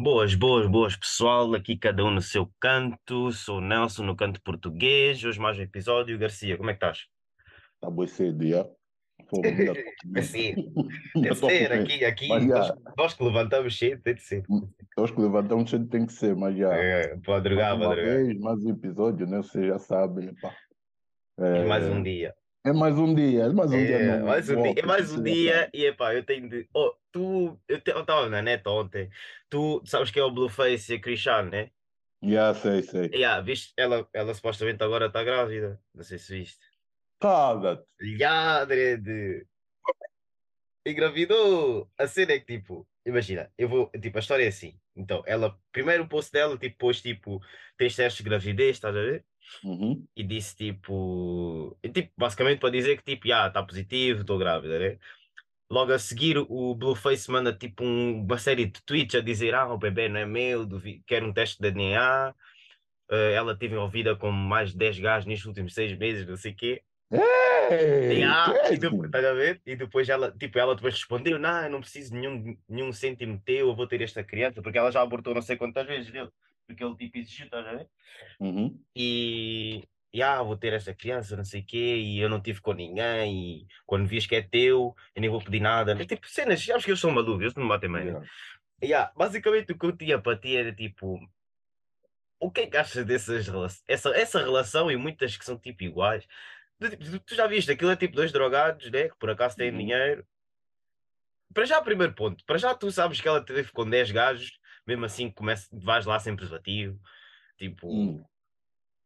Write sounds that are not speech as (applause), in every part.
Boas, boas, boas, pessoal. Aqui cada um no seu canto. Sou o Nelson no canto português. Hoje mais um episódio. Garcia, como é que estás? Está. Assim, (laughs) Ainda tem de tô ser (laughs) aqui, aqui. Mas Nós, que levantamos cedo, tem de ser. nós que levantamos cedo tem que ser, mas já. É, Mais madrugar, uma madrugar. vez, mais um episódio, né? Vocês já sabem, pá. E mais um É, dia. É mais um dia, é mais um dia É, no, mais um no dia. É mais um dia. E epá, eu tenho de. Oh, tu. Eu estava na net ontem. Tu sabes que é o Blueface e a Christian, né? Já sei, sei. Yeah, viste? Ela, ela supostamente agora está grávida. Não sei se viste. Cala-te. Já, Dredd. Engravidou! A cena é que, tipo, imagina, eu vou, tipo, a história é assim. Então, ela, primeiro o post dela, tipo, pôs, tipo, tens testes de gravidez, estás a ver? Uhum. E disse, tipo, tipo, basicamente para dizer que, tipo, já, está positivo, estou grávida, né? Logo a seguir, o Blueface manda, tipo, um- uma série de tweets a dizer, ah, o bebê não é meu, quero um teste de DNA. Eh, ela teve envolvida com mais de 10 gajos nestes últimos seis meses, não sei o quê. Ei, Yeah, é e depois, estás a ver? E depois ela, tipo, ela depois respondeu: Não, eu não preciso de nenhum, nenhum cêntimo teu, eu vou ter esta criança, porque ela já abortou não sei quantas vezes dele, porque ele tipo exigiu, estás a ver? Uhum. E yeah, vou ter esta criança, não sei o quê, e eu não tive com ninguém, e quando vias que é teu, eu nem vou pedir nada. Mas, tipo, cenas, sabes que eu sou maluco, eu não me batem né? Yeah. Yeah, basicamente o que eu tinha para ti era tipo. O que é que achas dessas relações? Essa, essa relação e muitas que são tipo iguais. Tu, tu- tu já viste, aquilo é tipo dois drogados, né? Que por acaso têm Uhum. dinheiro. Para já, primeiro ponto. Para já, tu sabes que ela teve com 10 gajos, mesmo assim, começa, vais lá sem preservativo. Tipo, Hum.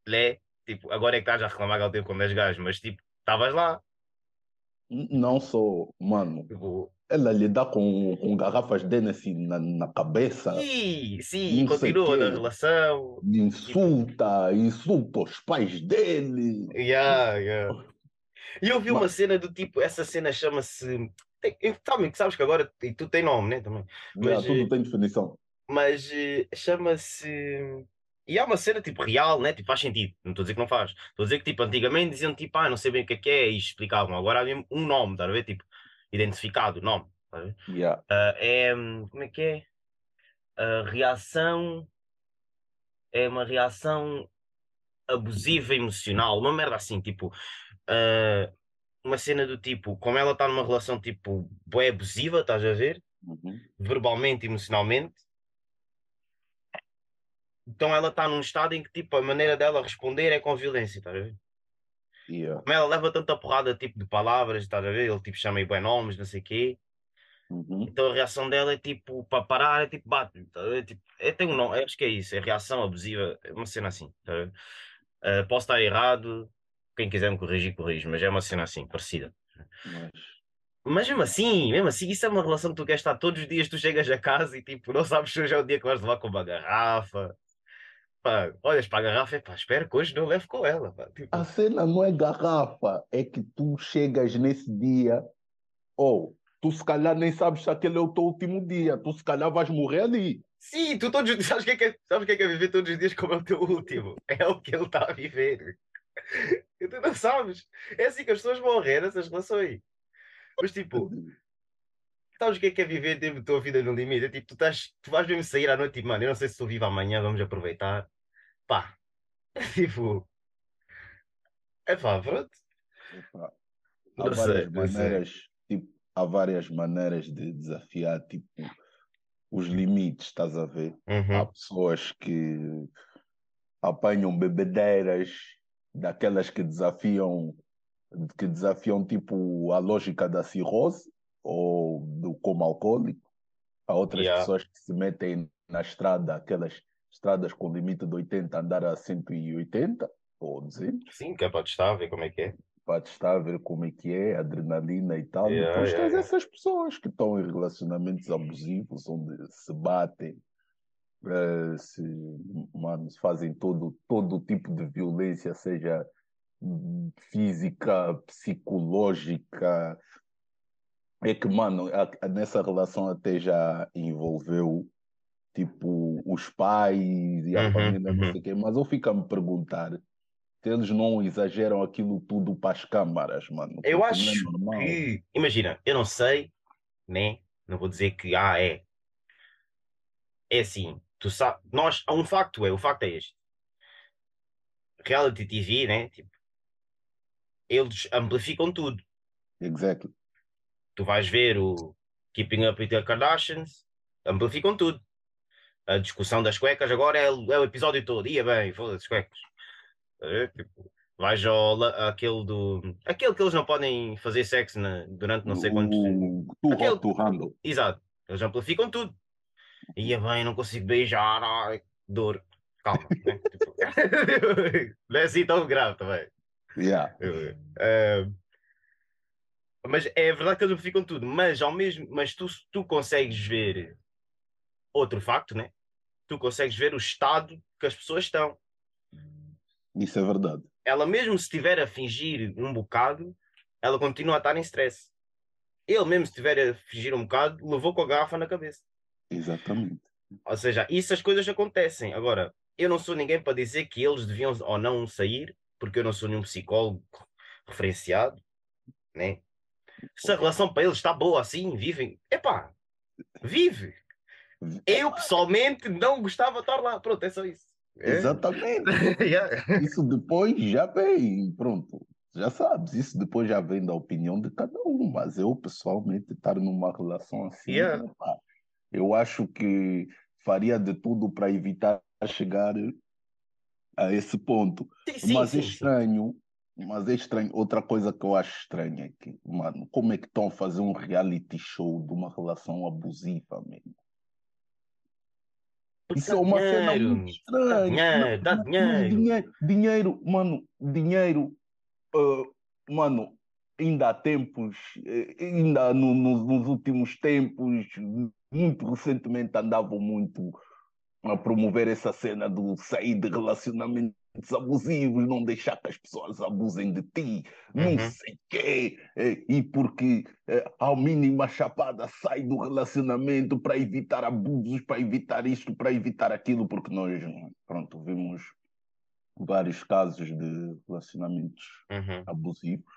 lé. Tipo, agora é que estás a reclamar que ela teve com 10 gajos, mas tipo, estavas lá. Não sou, mano. Tipo, Ela lida com, com garrafas de Hennessy na, na cabeça, sim, sim, continua na relação. insulta, insulta os pais dele. Yeah, yeah. E eu vi uma Mas, cena do tipo, essa cena chama-se. tem- eu- sabes que agora. E tu tem nome, né? Também. Mas, tudo eh, tem definição. Mas eh, chama-se. E é uma cena tipo real, né? Tipo, faz sentido. Não estou a dizer que não faz. Estou a dizer que tipo, antigamente diziam tipo, ah, não sei bem o que é que é, e explicavam. Agora há mesmo um nome, estás a ver? Tipo, identificado, nome. estás a ver? Já. Ah, é. hum, Como é que é? A reação. É uma reação abusiva emocional, uma merda assim, tipo. ah, uma cena do tipo, como ela está numa relação tipo bué abusiva, estás a ver? Uhum. Verbalmente, emocionalmente, então ela está num estado em que tipo a maneira dela responder é com violência, estás a ver? Como ela leva tanta porrada tipo de palavras, estás a ver? Ele tipo chama aí bué nomes, não sei o quê. Uhum. Então a reação dela é tipo, para parar, é tipo bate, estás a ver? Tipo, é, tem um nome, acho que é isso, é reação abusiva, é uma cena assim, ver? Ah, posso estar errado, quem quiser me corrigir, corrige, mas é uma cena assim, parecida. Mas, Mas mesmo assim, mesmo assim, isso é uma relação que tu queres estar todos os dias, tu chegas a casa e tipo, não sabes se hoje é o dia que vais levar com uma garrafa. Pá, olhas para a garrafa e pá, espero que hoje não leve com ela. Pá. a Tipo, cena não é garrafa, é que tu chegas nesse dia, ou tu se calhar nem sabes se aquele é o teu último dia, tu se calhar vais morrer ali. sim, tu todos os dias, sabes o que é que é, sabes que é, que é viver todos os dias como é o teu último? É o que ele está a viver. (laughs) Tu não sabes. É assim que as pessoas morrem nessas relações. Mas tipo, sabes o que é que é viver tipo, a tua vida no limite? É tipo, tu, estás, tu vais mesmo sair à noite e, mano, eu não sei se estou vivo amanhã, vamos aproveitar. Pá, (laughs) tipo, é pá, pronto. Epá, Há Não sei, várias sei. maneiras, tipo, há várias maneiras de desafiar, tipo, os limites, estás a ver? Há Uhum. pessoas que apanham bebedeiras daquelas que desafiam que desafiam tipo a lógica da cirrose ou do coma alcoólico. Há outras Yeah. pessoas que se metem na estrada, aquelas estradas com limite de 80, andar a 180 ou 200, Sim, que é para testar, ver como é que é. para testar, ver como é que é, adrenalina e tal. Yeah, Depois yeah, tens yeah. essas pessoas que estão em relacionamentos abusivos, onde se batem, eh, se, mano, se fazem todo, todo tipo de violência, seja física, psicológica. É que, mano, a- a- nessa relação até já envolveu, tipo, os pais e a Uhum, família, não uhum. sei o quê. Mas eu fico a me perguntar se eles não exageram aquilo tudo para as câmaras, mano. Eu é acho normal. que, imagina, eu não sei, né? Não vou dizer que, ah, é. é assim, tu sabes, nós, há um facto é, o facto é este. Reality TV, né? Tipo, eles amplificam tudo. Exactly. Tu vais ver o Keeping Up with the Kardashians, amplificam tudo. A discussão das cuecas agora é, o- é o episódio todo. Ia bem, foda-se, cuecas. É, tipo, vais ao aquele do. Aquele que eles não podem fazer sexo na- durante não sei quantos. Too Aquele- to Handle. Exato, eles amplificam tudo. Ia bem, não consigo beijar, ai, dor. Calma, né? (laughs) Tipo, (laughs) não é assim tão grave também. Yeah. Eh, mas é verdade que eles amplificam tudo, mas ao mesmo, mas tu, tu consegues ver outro facto, né? Tu consegues ver o estado que as pessoas estão. Isso é verdade. Ela mesmo se estiver a fingir um bocado, ela continua a estar em stress. Ele mesmo se estiver a fingir um bocado, levou com a garrafa na cabeça. Exatamente. Ou seja, isso as coisas acontecem. Agora, eu não sou ninguém para dizer que eles deviam ou não sair, porque eu não sou nenhum psicólogo referenciado, né? Se a relação para eles está boa assim, vivem, epá, vive. Eu pessoalmente não gostava de estar lá. Pronto, é só isso. É? Exatamente. (laughs) Yeah. Isso depois já vem, pronto. Já sabes, isso depois já vem da opinião de cada um, mas eu pessoalmente estar numa relação assim, Yeah. epá, eu acho que faria de tudo para evitar chegar a esse ponto. Sim, sim, mas é estranho, mas é estranho. Outra coisa que eu acho estranha é que, mano, como é que estão a fazer um reality show de uma relação abusiva, mesmo? Isso dá é uma cena dinheiro. muito estranha. dinheiro, dá dinheiro. dinheiro, dinheiro, mano, dinheiro, ah, mano, ainda há tempos, eh, ainda no- no- nos últimos tempos, muito recentemente andavam muito a promover essa cena do sair de relacionamentos abusivos, não deixar que as pessoas abusem de ti, não Uhum. sei quê, eh, e porque eh, ao mínima chapada sai do relacionamento para evitar abusos, para evitar isto, para evitar aquilo, porque nós, pronto, vimos vários casos de relacionamentos Uhum. abusivos,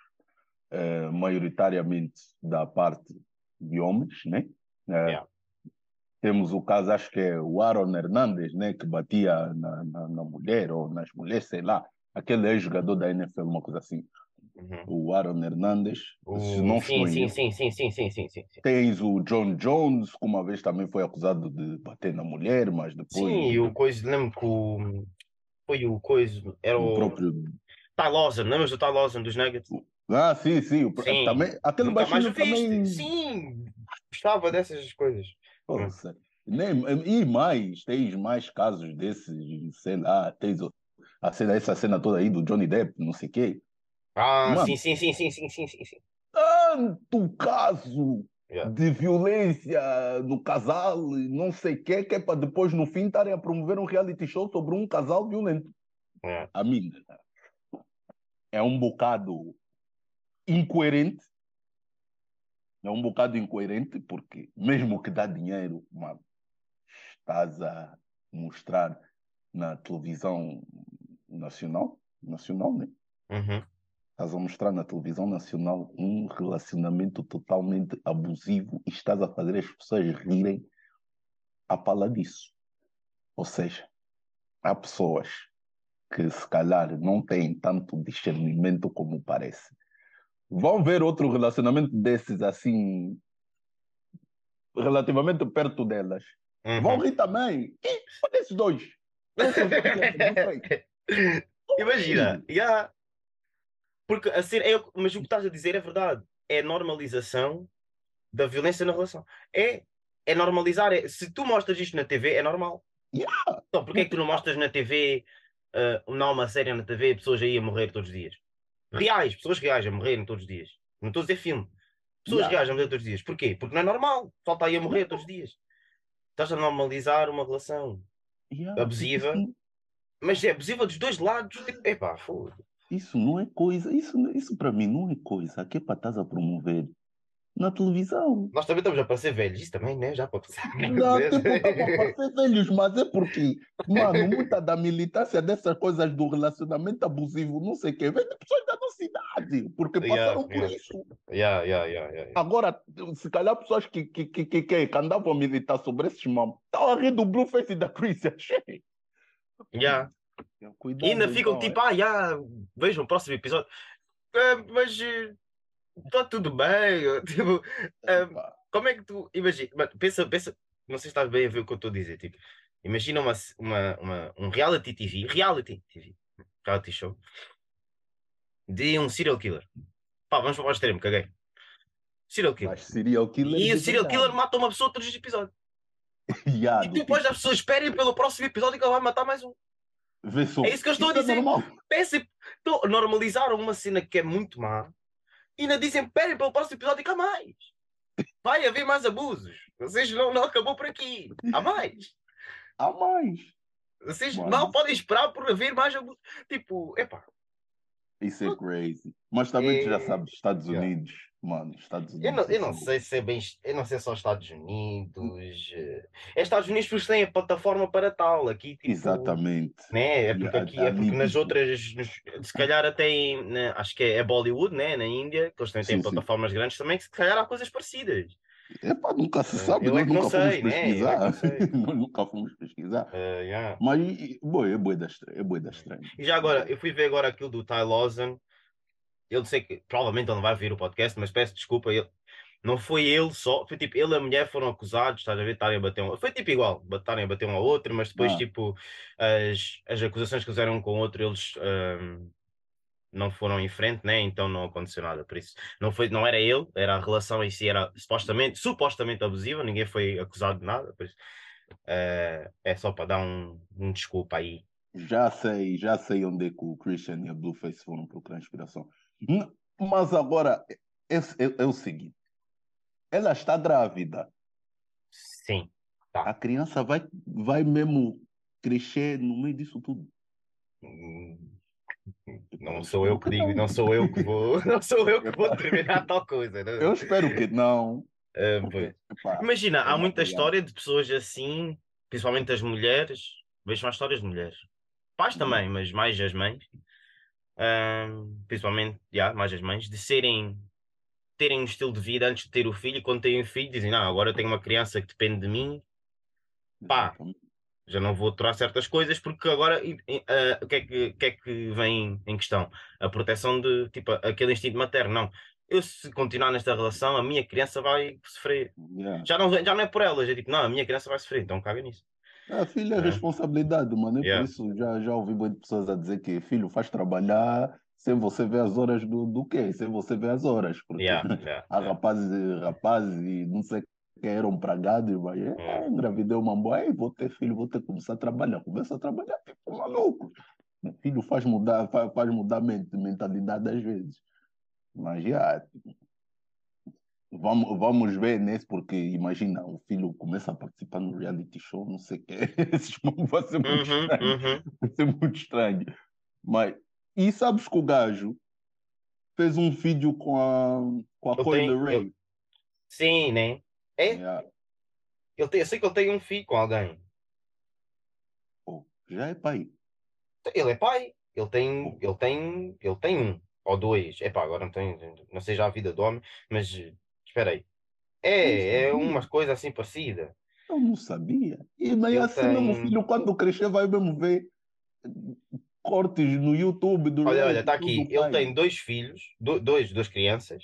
eh, maioritariamente da parte de homens, né? Yeah. Temos o caso, acho que é o Aaron Hernandes, né? Que batia na, na, na mulher ou nas mulheres, sei lá. Aquele ex-jogador da NFL, uma coisa assim. Uhum. O Aaron Hernandes, se O- não sim, sim, sim, sim, sim, sim, sim, sim, sim. Tens o John Jones, que uma vez também foi acusado de bater na mulher, mas depois Sim, e o coisa, lembro que o. Foi o coisa, era o o. próprio Ty Lawson, lembras do Ty Lawson dos Nuggets? Ah, sim, sim. O... Sim. Também, aquele Nunca baixinho também. Sim, gostava dessas coisas. Nossa. Nem, e mais, tens mais casos desses, sei lá, tens a cena, essa cena toda aí do Johnny Depp, não sei o quê. Ah, Mano. sim, sim, sim, sim, sim, sim, sim. Tanto caso Yeah. de violência no casal, não sei o quê, que é para depois, no fim, estarem a promover um reality show sobre um casal violento. Yeah. A mim, é um bocado incoerente. É um bocado incoerente, porque mesmo que dá dinheiro, mano, estás a mostrar na televisão nacional, nacional, né? Uhum. Estás a mostrar na televisão nacional um relacionamento totalmente abusivo e estás a fazer as pessoas rirem à pala disso. Ou seja, há pessoas que se calhar não têm tanto discernimento como parece. Vão ver outro relacionamento desses assim, relativamente perto delas. Vão Uhum. rir também. E olha esses dois. (laughs) Imagina, yeah. porque a ser, é, mas o que estás a dizer é verdade. É normalização da violência na relação. É, é normalizar. É, se tu mostras isto na TV, é normal. Yeah. Então, porquê é que tu não mostras na TV, ah, não uma série na TV, pessoas aí a morrer todos os dias? Reais, pessoas reais a morrerem todos os dias. Não estou a dizer filme. Pessoas Yeah. reais a morrer todos os dias. Porquê? Porque não é normal. Falta aí a morrer todos os dias. Estás a normalizar uma relação. Yeah, Abusiva. Isso, Mas é abusiva dos dois lados. Tipo, epá, foda isso não é coisa, isso, isso para mim não é coisa que é para estás a promover na televisão. Nós também estamos a parecer velhos, isso também, né? Já pode passar. Não, tipo, tá para parecer velhos, mas é porque, mano, muita da militância dessas coisas do relacionamento abusivo, não sei o quê, vem de pessoas da nossa idade, porque passaram Yeah, por yeah. isso. Yeah, yeah, yeah, yeah. Agora, se calhar pessoas que, que, que, que, que, andavam a militar sobre esses mamos, estão a rir do Blueface e da Chris, (laughs) achei. Yeah. Cuidado, E ainda ficam então, tipo, ah, já, vejam o próximo episódio. Ah, mas está tudo bem. (laughs) Tipo, é. ah, Pá, como é que tu. Imagina, pensa, pensa, não sei se estás bem a ver o que eu estou a dizer. Tipo, imagina uma, uma, uma, um reality TV, reality TV, reality show, de um serial killer. Pá, vamos para o extremo, caguei. Serial killer. Serial killer. E o serial killer mata uma pessoa todos os episódios. (laughs) Yeah, E depois tipo, as pessoas esperem pelo próximo episódio que ele vai matar mais um. É isso que eu estou a Isso é dizer. normal. Pensem, então, normalizaram uma cena que é muito má ainda dizem, esperem pelo próximo episódio que há mais. Vai haver mais abusos. Vocês não, não acabou por aqui. Há mais. Há mais. Vocês Mano. mal podem esperar por haver mais abusos. Tipo, epá, Isso é crazy. Mas também tu já É, sabes, Estados. Unidos, mano, Estados Unidos. eu não, eu não assim, sei se é bem. Eu não sei se só Estados Unidos. eh, É Estados Unidos porque têm a plataforma para tal. Aqui, tipo, Exatamente. né? É porque aqui é porque nas outras, se calhar até em, na- acho que é, é Bollywood, né? Na Índia, que eles também têm Sim, sim. plataformas grandes também, que se calhar há coisas parecidas. Epá, nunca se Eh, sabe, é nós não nunca fomos sei, né? É que pesquisar. não (laughs) nós nunca fomos pesquisar. Eh. Mas, boi, é boi da estranha. É boi da estranha. E já agora, eu fui ver agora aquilo do Ty Lawson. Eu sei que provavelmente ele não vai ouvir o podcast, mas peço desculpa. Ele, não foi ele só, foi tipo ele e a mulher foram acusados, estás a ver, estarem a bater um. Foi tipo igual, estarem a bater um ao outro, mas depois, Ah. tipo, as, as acusações que fizeram um com o outro, eles ahm, não foram em frente, né? Então não aconteceu nada. Por isso, não, foi, não era ele, era a relação em si, era supostamente, supostamente abusiva, ninguém foi acusado de nada. Por isso, eh, é só para dar um, um desculpa aí. Já sei, já sei onde é que o Christian e a Blueface foram procurar inspiração. Mas agora é, é- é o seguinte: ela está grávida. Sim. A criança vai, vai mesmo crescer no meio disso tudo. Hum, Não sou eu que digo, não sou eu que vou, (laughs) não sou eu que vou determinar tal coisa. né? Eu espero que não. Porque, epá, Imagina, há é muita história de pessoas assim, principalmente as mulheres. Vejo mais histórias de mulheres. Pais também, mas mais as mães. Principalmente, já, mais as mães, de serem terem um estilo de vida antes de ter o filho, e quando têm o filho, dizem, não, agora eu tenho uma criança que depende de mim, pá. exatamente. já não vou aturar certas coisas porque agora ah, o que é que, que é que vem em questão? A proteção de tipo aquele instinto materno. Não, eu se continuar nesta relação, a minha criança vai sofrer. Yeah. Já não, já não é por elas, é tipo, não, a minha criança vai sofrer, então caga nisso. A filha é É. responsabilidade, mano. É Yeah. por isso já, já ouvi muitas pessoas a dizer que filho faz trabalhar sem você ver as horas do, do quê? Sem você ver as horas. Porque Yeah, yeah, há yeah. rapazes, rapazes e não sei que eram pragados, mas é, É. engravidei uma boa, "Ei, vou ter filho, vou ter que começar a trabalhar. Começa a trabalhar, tipo maluco. Filho faz mudar, faz, faz mudar a ment- mentalidade às vezes. Mas já, vamos, vamos ver nesse, porque imagina, o filho começa a participar no reality show, não sei o quê. (laughs) Vai ser muito Uhum, estranho. uhum. Vai ser muito estranho. Mas, e sabes que o gajo fez um vídeo com a, com a Eu Coyle Ray. Sim, né? É, Yeah. ele tem, eu sei que ele tem um filho com alguém. Oh, já é pai. Ele é pai, ele tem, ele tem, ele tem um ou dois. Epá, agora não tenho, não sei já a vida do homem, mas espera aí. É, é sabia. uma coisa assim parecida. Eu não sabia. E mas Ele assim mesmo, o tem- filho, quando crescer, vai mesmo ver cortes no YouTube do Olha, olha, está aqui. pai. tem dois filhos, do- dois, duas crianças.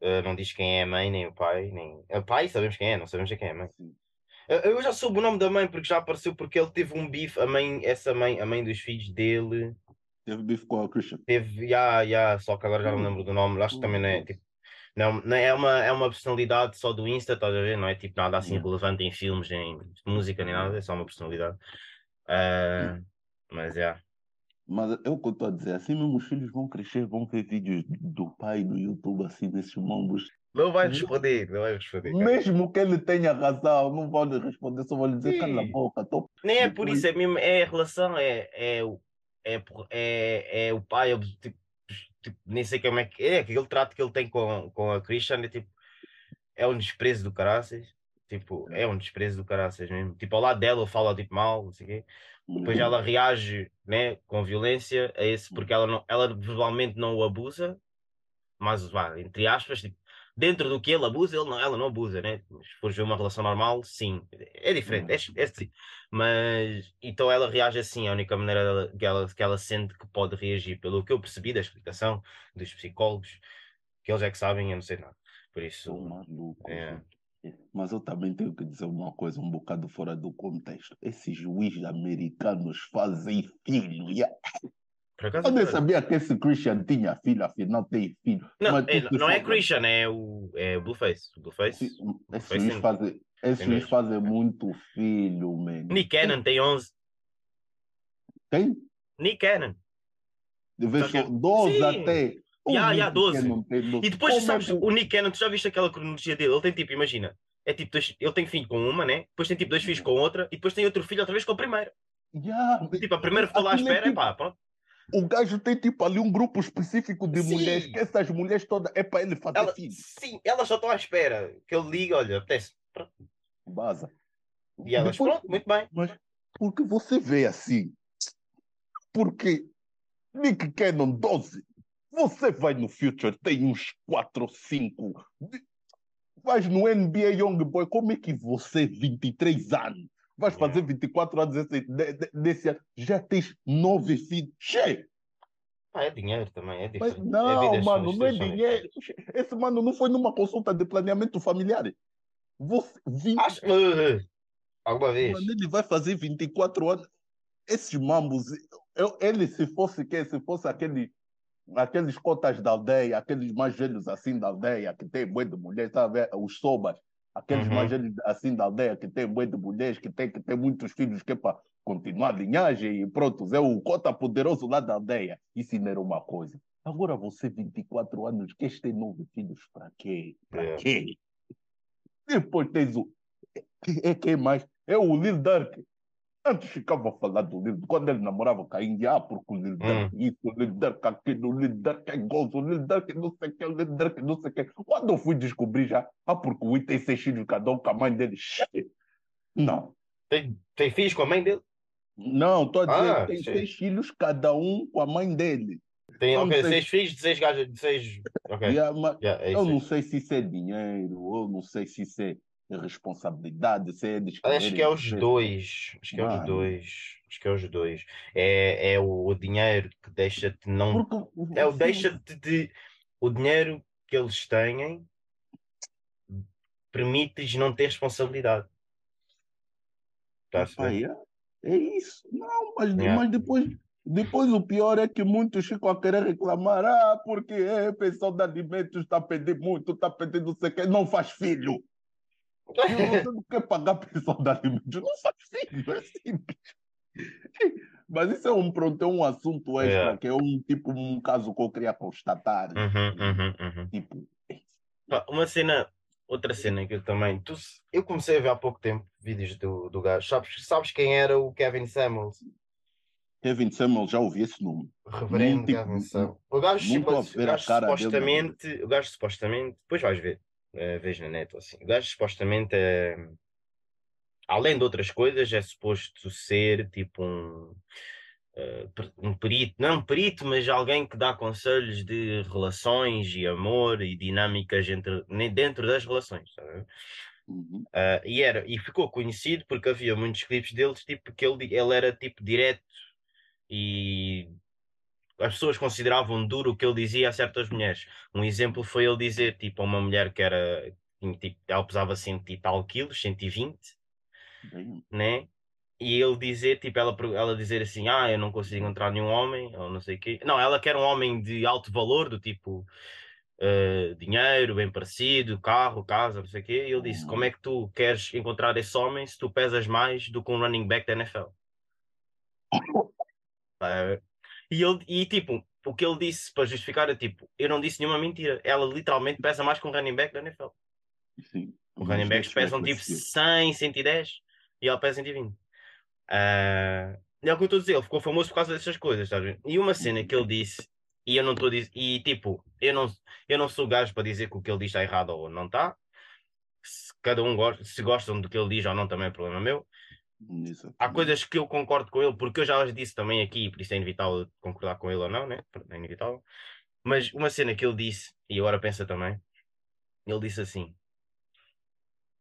Uh, não diz quem é a mãe, nem o pai, nem. O pai sabemos quem é, não sabemos quem é a mãe. Eu, eu já soube o nome da mãe porque já apareceu porque ele teve um bife, a mãe, essa mãe, a mãe dos filhos dele Teve bife com a Christian. teve, já, já, só que agora já não lembro do nome, acho que também não é tipo. Não, não é, uma, é uma personalidade só do Insta, estás a ver? Não é tipo nada assim Yeah. relevante em filmes, nem música, nem nada, é só uma personalidade. Ah, mas é. Mas é o que eu estou a dizer. Assim mesmo os filhos vão crescer, vão ver vídeos do pai no YouTube, assim, desses mambos. Não vai responder, não vai responder. cara. Mesmo que ele tenha razão, não vão lhe responder, só vão lhe dizer, Sim. cala a boca. Tô... Nem é por isso, é mesmo, é a relação, é, é, o, é, é, é o pai, é, tipo, tipo, nem sei como é que é, aquele trato que ele tem com, com a Christian é tipo, é um desprezo do caraças. Tipo, é um desprezo do caraças mesmo. Tipo, ao lado dela fala tipo mal, não sei o quê. Depois Uhum. ela reage né, com violência a esse, porque ela, não, ela verbalmente não o abusa, mas vá, entre aspas, tipo, dentro do que ele abusa, ele não, ela não abusa, né? Se fores ver uma relação normal, sim, é diferente, é, é sim. Mas então ela reage assim, a única maneira dela, que, ela, que ela sente que pode reagir, pelo que eu percebi da explicação dos psicólogos, que eles é que sabem, eu não sei nada. Por isso, Sou maluco. É. Mas eu também tenho que dizer uma coisa um bocado fora do contexto. Esses juízes americanos fazem filho. yeah. Por acaso, Eu nem é- sabia que esse Christian tinha filho, afinal tem filho. não, Mas é, não é Christian, é o, é Blueface. O Blueface. Esse- sim. fazem, esses Tem juízes mesmo. fazem muito filho, man. Nick Cannon tem 11. Tem? Nick Cannon. De vez Só que- só 12 Sim. até. Ya, ya, Nick 12. Cannon tem 12. E depois, Como é sabes, que- o Nick Cannon, tu já viste aquela cronologia dele? Ele tem tipo, imagina, é tipo, dois- ele tem filho com uma, né? Depois tem tipo dois filhos com outra, e depois tem outro filho outra vez com a primeira. Ya, Tipo, a primeira ficou lá à Aquilo é espera, tipo- pá, pronto. O gajo tem tipo ali um grupo específico de Sim. mulheres, que essas mulheres todas é para ele fazer Ela, filho. sim, elas só estão à espera que ele liga, olha, apetece. Pronto. Baza. E elas, Depois- pronto, muito bem. Mas porque você vê assim? Porque Nick Cannon 12, você vai no Future, tem uns 4 ou 5. Vais no NBA Young Boy, como é que você, 23 anos, vais Yeah. fazer 24 anos desse, de- de- desse ano, já tens 9 filhos? Che! Ah, é dinheiro também, é Mas diferente. não, é mano, não é dinheiro. Esse mano não foi numa consulta de planeamento familiar. Você, 20, Acho uh, alguma vez. Mano, ele vai fazer 24 anos. Esses mambos, eu- ele se fosse quem? Se fosse aquele, aqueles cotas da aldeia, aqueles mais velhos assim da aldeia, que tem boi de mulher, sabe? Os sobas, aqueles Uhum. mais assim da aldeia, que tem boi de mulheres, que tem que ter muitos filhos, que é para continuar a linhagem e pronto, é o cota poderoso lá da aldeia. Isso ainda era uma coisa. Agora você, 24 anos, queres ter nove filhos para quê? Para É. quê? Depois tens o. É quem mais? É o Lil Durk. Antes ficava a falar do Lil quando ele namorava com a Índia, ah, porque o Lil Durk isso, o Lil Durk aquilo, o Lil Durk é gozo, o Lil Durk não sei o que, o Lil Durk não sei o que. Quando eu fui descobrir já, ah, porque o Will tem seis filhos cada um com a mãe dele. Não, Tem, tem filhos com a mãe dele? não, estou a dizer, Ah, tem sim. seis filhos cada um com a mãe dele. Tem Não ok, sei. seis filhos seis gajas, de seis. Ok. A ma- Yeah, é eu isso. não sei se isso é dinheiro, eu não sei se isso é responsabilidade, é Acho que é os dois. Acho que é os dois. Acho que é os dois. É, é o, o dinheiro que deixa-te não. Porque É o deixa-te de. O dinheiro que eles têm permite-lhes não ter responsabilidade. Tá é, é isso. Não, mas, Yeah. mas depois, depois o pior é que muitos ficam a querer reclamar. Ah, porque é, pensão de alimentos está a pedir muito, está a pedir não sei o quê. Não faz filho. Você não quer pagar (laughs) pensão de alimentos, não faz filho. É simples. Mas isso é um, pronto, é um assunto extra, Yeah. que é um tipo, um caso que eu queria constatar. Uhum, uhum, uhum. Tipo, Pá, Uma cena, outra cena que eu também. Tu, eu comecei a ver há pouco tempo vídeos do, do gajo. Sabes, sabes quem era o Kevin Samuels? Kevin Samuel, já ouvi esse nome. Reverendo tipo- Kevin Samuels. O gajo, tipo, o gajo supostamente. O gajo supostamente. Depois vais ver. Vês na net ou assim. O gajo supostamente é. Além de outras coisas, é suposto ser tipo um. per- um perito, não um perito, mas alguém que dá conselhos de relações e amor e dinâmicas entre, dentro das relações. sabe? Uhum. Ah, e, era, e ficou conhecido porque havia muitos clipes deles tipo, que ele, ele era tipo direto e as pessoas consideravam duro o que ele dizia a certas mulheres. Um exemplo foi ele dizer tipo, a uma mulher que era tipo, ela pesava 100 e tal quilos, 120, Bem, né? E ele dizer, tipo, ela, ela dizer assim, ah, eu não consigo encontrar nenhum homem, ou não sei o quê. Não, ela quer um homem de alto valor, do tipo eh, dinheiro, bem parecido, carro, casa, não sei o quê. E ele disse, como é que tu queres encontrar esse homem se tu pesas mais do que um running back da NFL? (laughs) Eh, e, ele, e tipo, o que ele disse para justificar é tipo, eu não disse nenhuma mentira. Ela literalmente pesa mais que um running back da NFL. sim. Os running backs pesam tipo perceber. 100, 110 e ela pesa 120. Ah, e é o que eu estou a dizer, ele ficou famoso por causa dessas coisas, a ver? E uma cena que ele disse E eu não estou e tipo, eu não, eu não sou gajo para dizer que o que ele diz está errado ou não está. Se cada um gosta, se gostam do que ele diz ou não, também é problema meu. Há coisas que eu concordo com ele, porque eu já as disse também aqui, por isso é inevitável concordar com ele ou não, né? É inevitável. Mas uma cena que ele disse, e agora pensa também, ele disse assim: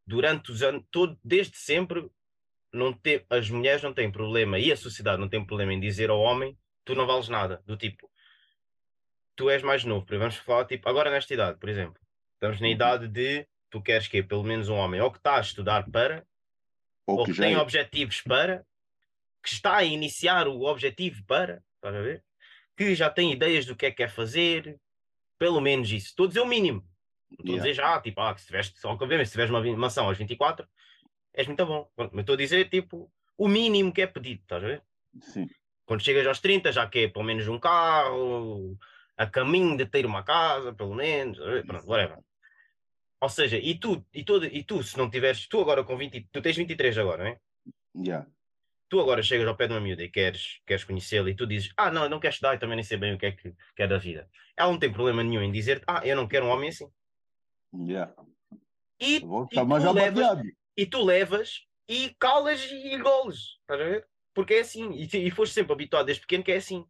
durante os anos, todo, desde sempre, não te, as mulheres não têm problema e a sociedade não tem problema em dizer ao homem tu não vales nada. Do tipo, tu és mais novo, vamos falar, tipo, agora nesta idade, por exemplo, estamos na Uhum. idade de tu queres que pelo menos um homem ou que está a estudar para, ou, Ou que que tem é. objetivos para, que está a iniciar o objetivo para, estás a ver? Que já tem ideias do que é que quer fazer, pelo menos isso. Estou a dizer o mínimo. Estou a Yeah. dizer já, tipo, ah, que se tiveste, obviamente, se tiveres uma mansão aos 24, és muito bom. Pronto, Mas estou a dizer, tipo, o mínimo que é pedido, estás a ver? Sim. Quando chegas aos 30, já quer pelo menos um carro, a caminho de ter uma casa, pelo menos, a pronto, whatever. Ou seja, e tu, e, tu, e tu, se não tiveres, tu agora com 20, tu tens 23 agora, não é? Yeah. Tu agora chegas ao pé de uma miúda e queres, queres conhecê-la e tu dizes, ah, não, eu não quero estudar e também nem sei bem o que é que, que é da vida. Ela não tem problema nenhum em dizer, ah, eu não quero um homem assim. Yeah. E, e, tu, já levas, e tu levas e calas e engoles, estás a ver? Porque é assim, e, e foste sempre habituado desde pequeno que é assim.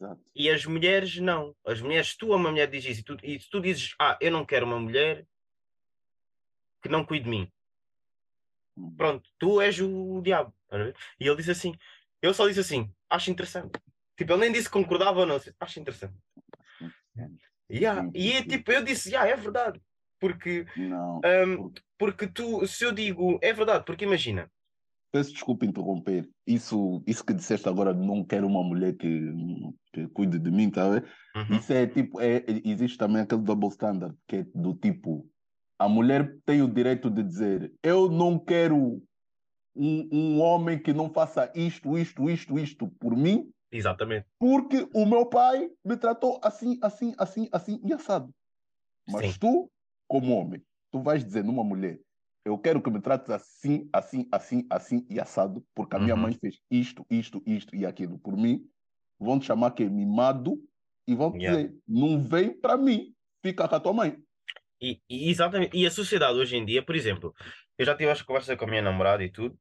Exato. E as mulheres não. As mulheres, tu a uma mulher dizes isso e tu, e se tu dizes, ah, eu não quero uma mulher que não cuide de mim. Uhum. Pronto, tu és o diabo. E ele disse assim, eu só disse assim, acho interessante. Tipo, ele nem disse concordava ou não, disse, acho interessante. Yeah. Sim, E é tipo, eu disse, yeah, é verdade. Porque, Não. hum, porque tu, se eu digo, é verdade, porque imagina, Peço desculpa interromper. Isso, isso que disseste agora, não quero uma mulher que, que cuide de mim, tá? Uhum. Isso é tipo, é, existe também aquele double standard, que é do tipo, a mulher tem o direito de dizer, eu não quero um, um homem que não faça isto, isto, isto, isto por mim, exatamente. porque o meu pai me tratou assim, assim, assim, assim e assado. Mas Sim. tu, como homem, tu vais dizer numa mulher, eu quero que me trates assim, assim, assim, assim e assado, porque a minha Uhum. mãe fez isto, isto, isto e aquilo por mim. Vão te chamar que é mimado e vão Yeah. dizer, não vem para mim, fica com a tua mãe. E, e exatamente. E a sociedade hoje em dia, por exemplo, eu já tive esta conversa com a minha namorada e tudo,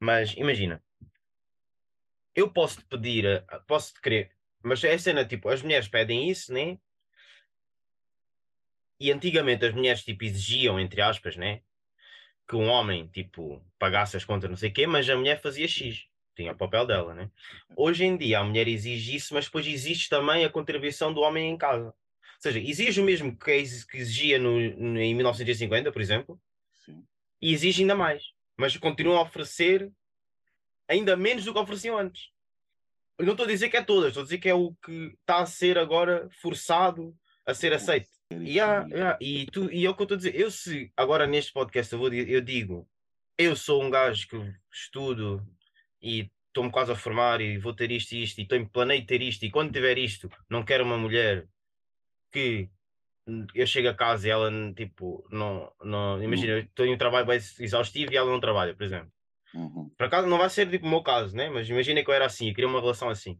mas imagina, eu posso te pedir, posso te querer, mas é a cena tipo, as mulheres pedem isso, né? E antigamente as mulheres tipo exigiam, entre aspas, né? Que um homem tipo pagasse as contas, não sei o quê, mas a mulher fazia X, tinha o papel dela, né? Hoje em dia a mulher exige isso, mas depois existe também a contribuição do homem em casa. Ou seja, exige o mesmo que ex- que exigia no, no- em 1950, por exemplo, Sim. e exige ainda mais. Mas continuam a oferecer ainda menos do que ofereciam antes. Eu não estou a dizer que é todas, estou a dizer que é o que está a ser agora forçado a ser aceito. Yeah, yeah, E, tu, e é o que eu estou a dizer. Eu, se agora neste podcast eu, vou, eu digo, eu sou um gajo que estudo e estou-me quase a formar e vou ter isto e isto, e tenho, planeio ter isto, e quando tiver isto, não quero uma mulher que eu chego a casa e ela tipo, não, não imagina, eu tenho um trabalho bem exaustivo e ela não trabalha, por exemplo. Uhum, Por acaso não vai ser tipo o meu caso, né? Mas imagina que eu era assim, eu queria uma relação assim.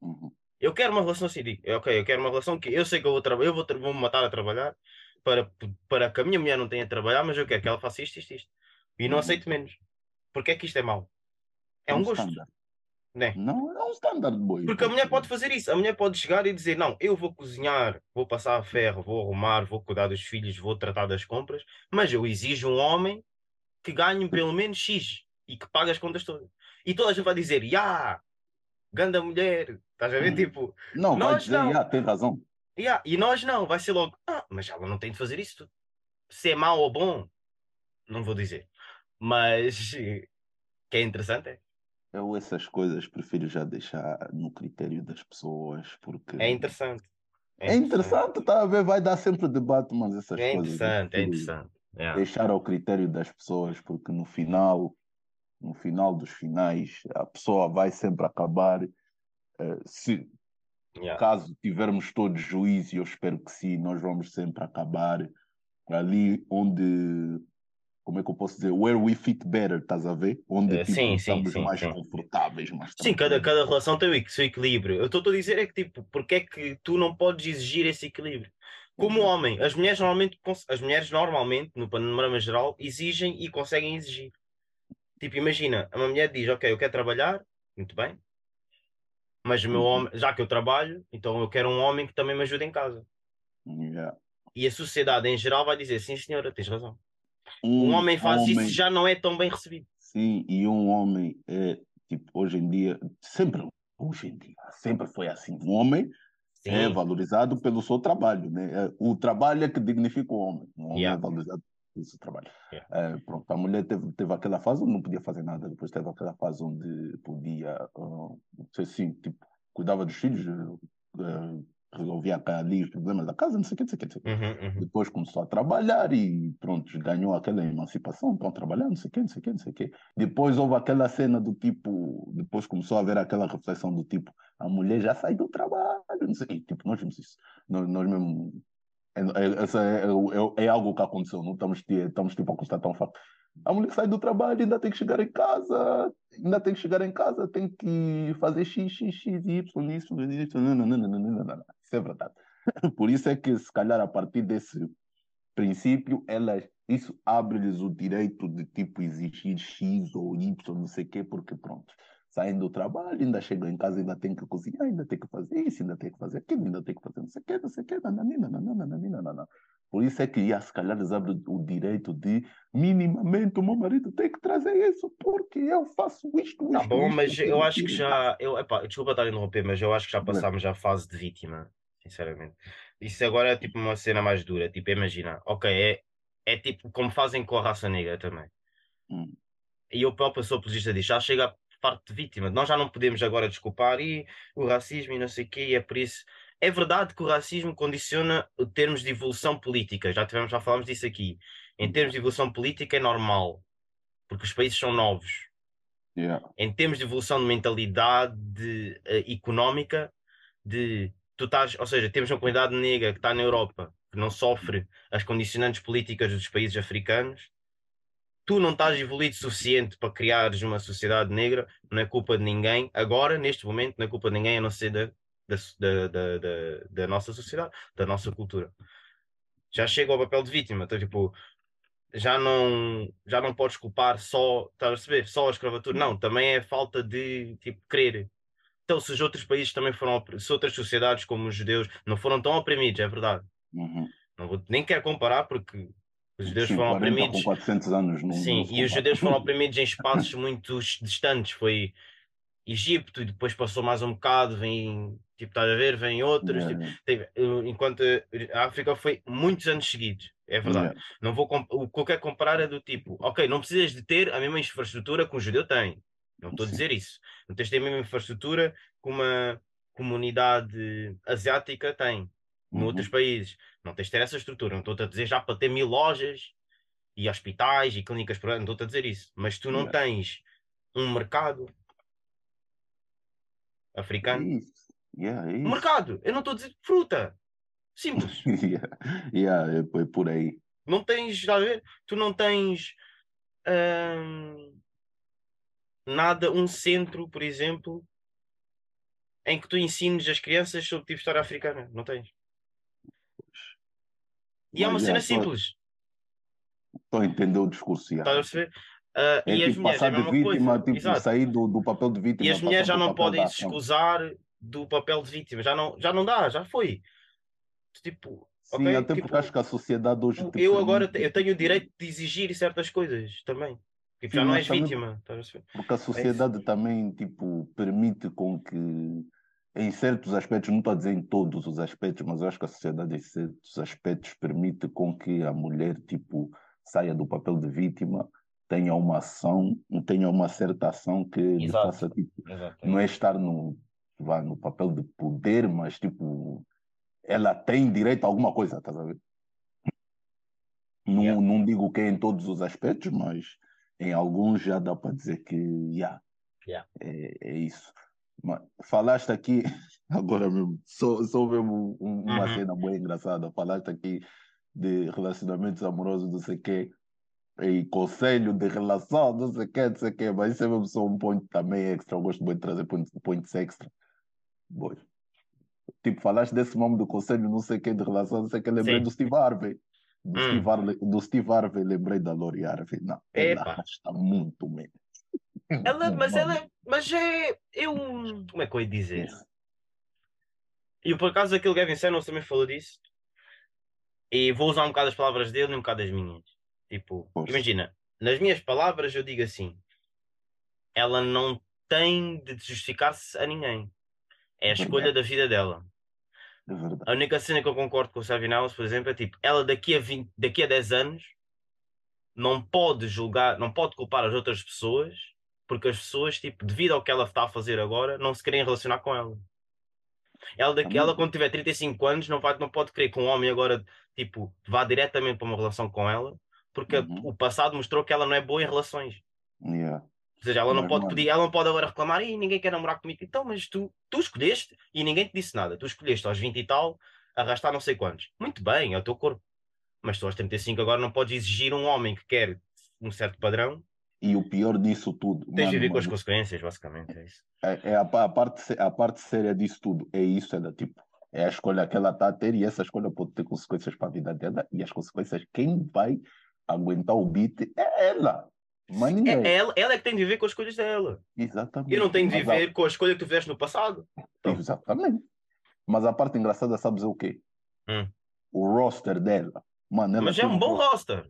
uhum. Eu quero uma relação assim, digo, ok, eu quero uma relação que eu sei que eu vou trabalhar, eu vou, vou me matar a trabalhar para, para que a minha mulher não tenha a trabalhar, mas eu quero que ela faça isto, isto, isto. E não Uhum. aceito menos. Porque é que isto é mau? É um gosto, standard. né? Não, é um standard, boy. Porque a mulher pode fazer isso. A mulher pode chegar e dizer: Não, eu vou cozinhar, vou passar a ferro, vou arrumar, vou cuidar dos filhos, vou tratar das compras, mas eu exijo um homem que ganhe pelo menos X e que pague as contas todas. E toda a gente vai dizer: Ya, ganda mulher. Estás a ver? Uhum. Tipo, Não, vai Nós dizer, não. "Ya, tem razão. ya. E nós não, vai ser logo: Ah, mas ela não tem de fazer isso. Se é mau ou bom, não vou dizer. Mas (laughs) que é interessante, é. Eu essas coisas prefiro já deixar no critério das pessoas, porque É interessante. é interessante, tá a ver? Vai dar sempre debate, mas essas É coisas interessante, é interessante. Yeah. deixar ao critério das pessoas, porque no final, no final dos finais, a pessoa vai sempre acabar. Eh, se Yeah. caso tivermos todos juízo, e eu espero que sim, nós vamos sempre acabar ali onde como é que eu posso dizer, where we fit better, estás a ver? Onde Uh, tipo, sim, sim, estamos sim, mais sim. confortáveis, mais Sim, cada, cada relação tem o seu equilíbrio. Eu estou a dizer é que, tipo, porque é que tu não podes exigir esse equilíbrio? Como Exato. homem, as mulheres normalmente, as mulheres normalmente, no panorama geral, exigem e conseguem exigir. Tipo, imagina, uma mulher diz, ok, eu quero trabalhar, muito bem, mas o meu Uhum. homem, já que eu trabalho, então eu quero um homem que também me ajude em casa. Yeah. E a sociedade em geral vai dizer, sim senhora, tens razão. Um, Um homem faz homem, isso já não é tão bem recebido. sim, e um homem é, tipo, hoje em dia, sempre, hoje em dia, sempre foi assim. Um homem é Sim, valorizado pelo seu trabalho, né? É, O trabalho é que dignifica o homem. O homem Yeah. é valorizado seu trabalho. É, pronto, a mulher teve, teve aquela fase onde não podia fazer nada, depois teve aquela fase onde podia, ah, não sei assim, tipo, cuidava dos filhos, ah, resolvia ali os problemas da casa, não sei o que, não sei o que, não sei o que. Uhum, uhum. Depois começou a trabalhar e pronto, ganhou aquela emancipação, estão trabalhando, não sei o quê, não sei o quê, não sei o quê. Depois houve aquela cena do tipo, depois começou a haver aquela reflexão do tipo, a mulher já sai do trabalho, não sei, e, tipo, nós vimos isso. Nós, nós mesmo, essa é, é, é algo que aconteceu, não estamos, estamos tipo a constatar um facto. A mulher sai do trabalho, ainda tem que chegar em casa, ainda tem que chegar em casa, tem que fazer x, x, x, y, isso, isso, não, não, não, não, não, não. Isso é verdade. Por isso é que, se calhar, a partir desse princípio, elas, isso abre-lhes o direito de, tipo, exigir X ou Y, não sei o quê, porque, pronto, saem do trabalho, ainda chegam em casa, ainda tem que cozinhar, ainda tem que fazer isso, ainda tem que fazer aquilo, ainda tem que fazer não sei o quê, não sei o nananina, nananina, nananina, nananina. Por isso é que, se calhar, eles abrem o direito de, minimamente, o meu marido tem que trazer isso, porque eu faço isto, Tá isto, bom, isto, mas aquilo, eu acho que já. Eu, epá, desculpa estar a interromper, mas eu acho que já Problema. passámos já a fase de vítima, sinceramente. Isso agora é tipo uma cena mais dura. Tipo, imagina, ok, é, é tipo como fazem com a raça negra também. Hum. E eu próprio sou apologista disto, já chega a parte de vítima. Nós já não podemos agora desculpar e o racismo e não sei o quê, e é por isso. É verdade que o racismo condiciona o termos de evolução política, já tivemos, já falámos disso aqui. Em termos de evolução política é normal, porque os países são novos Yeah. em termos de evolução de mentalidade de, eh, económica, de tu estás, ou seja, temos uma comunidade negra que está na Europa, que não sofre as condicionantes políticas dos países africanos, tu não estás evoluído suficiente para criares uma sociedade negra, não é culpa de ninguém, agora, neste momento, não é culpa de ninguém a não ser da, da, da, da, da- nossa sociedade, da nossa cultura. Já chega ao papel de vítima, então, tipo, já não, já não podes culpar só, estás a perceber, só a escravatura, não, também é falta de tipo, querer. Então, se os outros países também foram, se outras sociedades como os judeus não foram tão oprimidos, é verdade. Uhum. Não vou, nem quero comparar porque os judeus Sim, foram 40 oprimidos. com 400 anos. Não, Sim, não e os judeus foram (laughs) oprimidos em espaços muito distantes. Foi Egito e depois passou mais um bocado, vem, tipo, estás a ver, vem outros. Yeah, tipo, enquanto a África foi muitos anos seguidos, é verdade. yeah. Não vou o que eu quero comparar é do tipo, ok, não precisas de ter a mesma infraestrutura que um judeu tem. Não estou a dizer isso. Não tens de ter a mesma infraestrutura que uma comunidade asiática tem Uhum. noutros países. Não tens de ter essa estrutura. Não estou a dizer já para ter mil lojas e hospitais e clínicas por ano. Não estou a dizer isso. Mas tu não tens um mercado É africano. isso. Yeah, é isso. mercado. Eu não estou a dizer fruta. Simples. (laughs) yeah. Yeah, é, é por aí. não tens, está a ver? Tu não tens hum, nada, um centro, por exemplo, em que tu ensines as crianças sobre tipo de história africana. Não tens. E é uma Mas, cena simples. Estou a entender o discurso. Estás a perceber? Ah, É e as tipo mulheres é a mesma vítima, coisa. tipo, Exato. sair do, do papel de vítima. E as mulheres já não podem se escusar do papel de vítima. Já não, já não dá, já foi. Tipo, Sim, ok? até Tipo, porque acho que a sociedade hoje. te eu agora eu tenho o direito de exigir certas coisas também. Tipo, já Sim, não mas és também- vítima. Porque a sociedade também, tipo, permite com que, em certos aspectos, não estou a dizer em todos os aspectos, mas eu acho que a sociedade, em certos aspectos, permite com que a mulher, tipo, saia do papel de vítima, tenha uma ação, tenha uma certa ação que Exato. faça, tipo, Exato. não é estar no, vá, no papel de poder, mas, tipo, ela tem direito a alguma coisa, estás a ver? Não, Yeah. não digo que é em todos os aspectos, mas em alguns já dá para dizer que, yeah, Yeah. é, é isso. Mas falaste aqui, (laughs) agora mesmo, só, só mesmo um- uma Uhum. cena bem engraçada. Falaste aqui de relacionamentos amorosos, não sei o quê. e conselho de relação, não sei o que, não sei o que, mas isso é mesmo só um ponto também extra. Eu gosto muito de trazer pontos, pontos extra. Boa. Tipo, falaste desse nome do conselho, não sei o que, de relação, não sei o que, lembrei Sim. do Steve Harvey. Do, Hum. Steve Harvey do Steve Harvey, lembrei da Lori Harvey. Não, ela Epa. está muito mesmo. Ela, mas ela, mas é, eu, como é que eu ia dizer? E por acaso aquele Gavin Samuels também falou disso. E vou usar um bocado as palavras dele e um bocado as minhas. Tipo, Força. imagina, nas minhas palavras eu digo assim: ela não tem de justificar-se a ninguém. É a Verdade. escolha da vida dela. É. A única cena que eu concordo com o Savvy Nellis, por exemplo, é tipo, ela daqui a, 20, daqui a 10 anos não pode julgar, não pode culpar as outras pessoas, porque as pessoas, tipo, devido ao que ela está a fazer agora, não se querem relacionar com ela. Ela, daqui, ela quando tiver 35 anos, não, vai, não pode querer que um homem agora, tipo, vá diretamente para uma relação com ela, porque Uhum. o passado mostrou que ela não é boa em relações. Yeah. Ou seja, ela não Mas, pode mano- pedir, ela não pode agora reclamar e ninguém quer namorar comigo. Então, mas tu, tu escolheste e ninguém te disse nada. Tu escolheste aos 20 e tal, arrastar não sei quantos. Muito bem, é o teu corpo. Mas tu aos 35 agora não podes exigir um homem que quer um certo padrão. E o pior disso tudo, Tens de viver com as consequências, basicamente. É isso. é, é a, a parte, a parte séria disso tudo. É isso, é da tipo, é a escolha que ela está a ter e essa escolha pode ter consequências para a vida dela e as consequências, quem vai aguentar o beat é ela. Mas ninguém. É, ela, ela é que tem de viver com as escolhas dela. Exatamente. Eu não tenho de Mas a- viver com a escolha que tu fizeste no passado. Exatamente. Mas a parte engraçada, sabes é o quê? Hum. O roster dela. Mano, ela Mas é tem um bom ro- roster.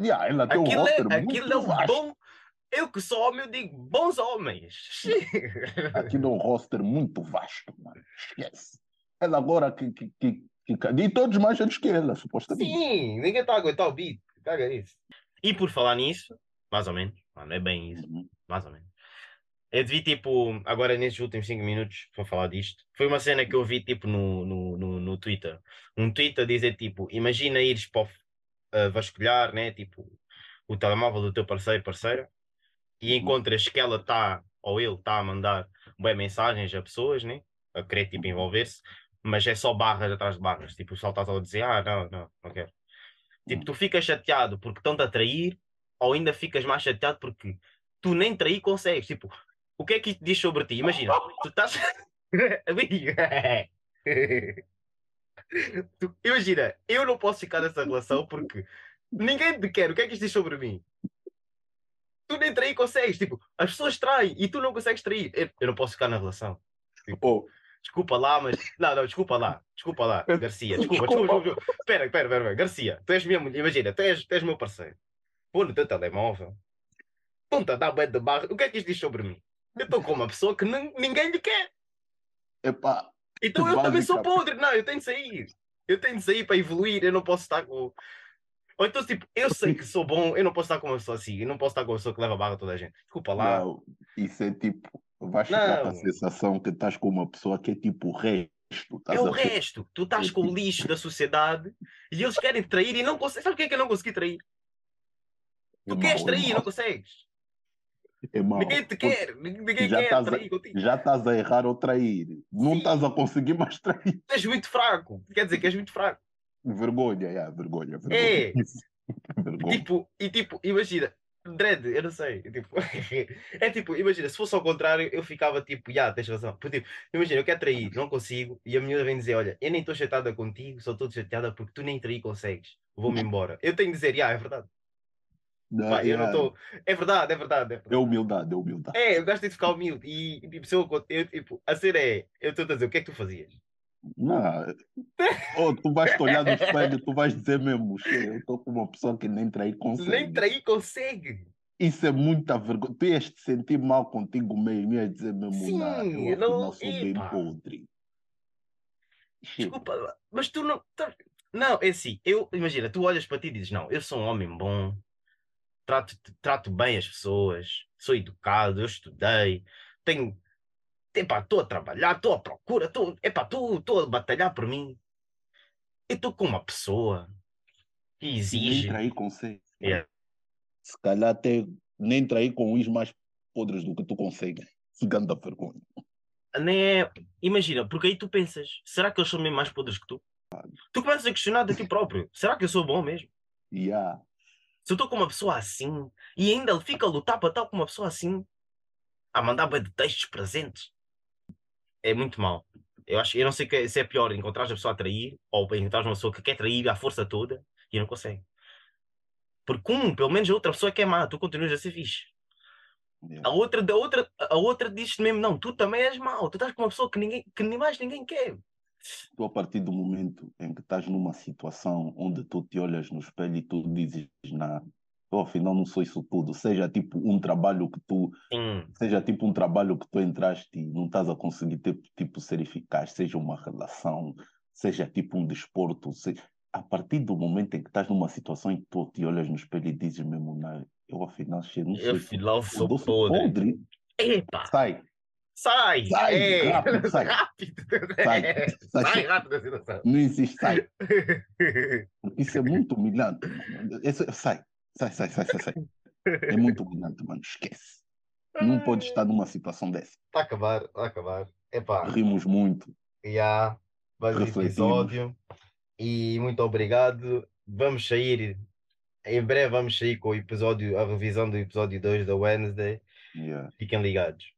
Yeah, ela tem um é, roster muito aquilo é um bom. Eu que sou homem, eu digo bons homens. (laughs) Aquilo é um roster muito vasto, mano. Esquece. Ela agora que. que, que, que... E todos mais antes que ela, supostamente. Sim, ninguém está a aguentar o beat. Caga. E por falar nisso, mais ou menos, não é bem isso, Uhum. mais ou menos. Eu vi tipo, agora nestes últimos 5 minutos, para falar disto, foi uma cena que eu vi tipo no, no, no, no Twitter. Um tweet a dizer tipo, imagina ires para a vasculhar, né? Tipo, o telemóvel do teu parceiro, parceira, e Uhum. encontras que ela está, ou ele está a mandar bem mensagens a pessoas, né? A querer tipo Uhum. envolver-se, mas é só barras atrás de barras. Tipo, o pessoal está só a dizer, ah, não, não, não quero. Tipo, Uhum. tu ficas chateado porque estão-te a trair, ou ainda ficas mais chateado porque tu nem trair consegues. Tipo, o que é que isto diz sobre ti? Imagina, tu estás. (laughs) Tu- Imagina, eu não posso ficar nessa relação porque ninguém te quer. O que é que isto diz sobre mim? Tu nem trair consegues. Tipo, as pessoas traem e tu não consegues trair. Eu, eu não posso ficar na relação. Oh, Desculpa lá, mas. Não, não, desculpa lá. Desculpa lá, Garcia. Desculpa, desculpa, Desculpa. Espera, espera, espera. Garcia, tu és minha mulher. Imagina, tu és, tu és meu parceiro. Pô no teu telemóvel. Ponta a dar bué de barra. O que é que isto diz sobre mim? Eu estou com uma pessoa que nin- ninguém lhe quer. epá, Então eu também sou podre. Não, eu tenho de sair. Eu tenho de sair para evoluir. Eu não posso estar com. Ou então, tipo, eu sei que sou bom, eu não posso estar com uma pessoa assim. Eu não posso estar com uma pessoa que leva barra toda a gente. Desculpa lá. não, isso é tipo, vais ficar com a sensação que estás com uma pessoa que é tipo o resto. É o resto. Tu estás com o lixo da sociedade e eles querem trair e não conseguem. Sabe o que é que eu não consegui trair? Tu É queres mau, é trair e não consegues. É mau. Ninguém te quer. Ninguém já quer estás a- trair contigo. Já estás a errar ou trair. Não Sim. estás a conseguir mais (laughs) trair. Tu és muito fraco. Quer dizer que és muito fraco. Vergonha, yeah, vergonha, vergonha. É. (laughs) vergonha. Tipo, e tipo, imagina, Dredd, eu não sei. Tipo, (laughs) é tipo, imagina, se fosse ao contrário, eu ficava tipo, já, tens razão. Porque, tipo, imagina, eu quero trair, não consigo, e a miúda vem dizer: Olha, eu nem estou chateada contigo, só estou chateada porque tu nem trair consegues. Vou-me embora. Eu tenho de dizer, já, é verdade. Não, Pá, eu não yeah. estou. É verdade, é verdade. É, verdade. É humildade, é humildade. é eu gosto de ficar humilde. E, tipo, se eu, eu, tipo, a cena é: eu estou a dizer, o que é que tu fazias? Não. Oh, tu vais te olhar no espelho, tu vais dizer mesmo, "Che, eu estou com uma pessoa que nem trair consegue. Nem trair consegue. Isso é muita vergonha. Tu ias te sentir mal contigo mesmo, ias dizer mesmo, Sim, não, eu não- afinal sou bem podre. Desculpa, mas tu não. tá- Não, é assim, eu, imagina, tu olhas para ti e dizes, não, eu sou um homem bom, trato, trato bem as pessoas, sou educado, eu estudei, tenho. Epá, estou a trabalhar, estou à procura, estou estou a batalhar por mim. Eu estou com uma pessoa que Nem exige. trair consegue. Yeah. Se calhar até nem trair com os mais podres do que tu consegues. (laughs) Segunda vergonha. Nem é. Imagina, porque aí tu pensas, será que eles são mesmo mais podres que tu? Tu começas a questionar de ti próprio, será que eu sou bom mesmo? Yeah. Se eu estou com uma pessoa assim e ainda ele fica a lutar para estar com uma pessoa assim, a mandar bem de textos presentes, é muito mal. Eu acho, eu não sei que, se é pior encontrar a pessoa a trair ou encontrar uma pessoa que quer trair à força toda e não consegue. Porque um, pelo menos a outra pessoa que é má, tu continuas a ser fixe. Yeah. A outra, a outra, a outra diz mesmo, não, tu também és mau, tu estás com uma pessoa que, ninguém, que nem mais ninguém quer. Tu, a partir do momento em que estás numa situação onde tu te olhas no espelho e tu dizes, não, eu afinal não sou isso tudo, seja tipo um trabalho que tu, Sim, seja tipo um trabalho que tu entraste e não estás a conseguir ter, tipo ser eficaz, seja uma relação, seja tipo um desporto, seja... a partir do momento em que estás numa situação em que tu te olhas no espelho e dizes mesmo, não, eu afinal che- não sou eu isso afinal sou sou podre. podre, Epa, sai, sai! Sai, Ei, rápido, (laughs) sai. rápido. Sai, sai. sai rápido situação. não insiste, sai. (laughs) Porque isso é muito humilhante. Esse- sai, sai, sai, sai, sai, sai. É muito humilhante, mano. Esquece. Não pode estar numa situação dessa. Está a acabar, está a acabar. Epá, Rimos muito. já, mais um episódio. E muito obrigado. Vamos sair, em breve vamos sair com o episódio, a revisão do episódio 2 da Wednesday. Yeah. Fiquem ligados.